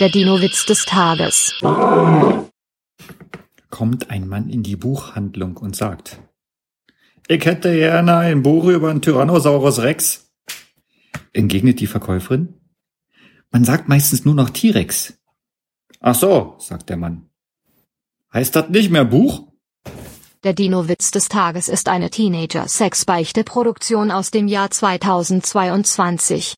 Der Dino-Witz des Tages. Kommt ein Mann in die Buchhandlung und sagt, ich hätte gerne ein Buch über einen Tyrannosaurus Rex. Entgegnet die Verkäuferin, man sagt meistens nur noch T-Rex. Ach so, sagt der Mann. Heißt das nicht mehr Buch? Der Dino-Witz des Tages ist eine Teenager-Sex-Beichte-Produktion aus dem Jahr 2022.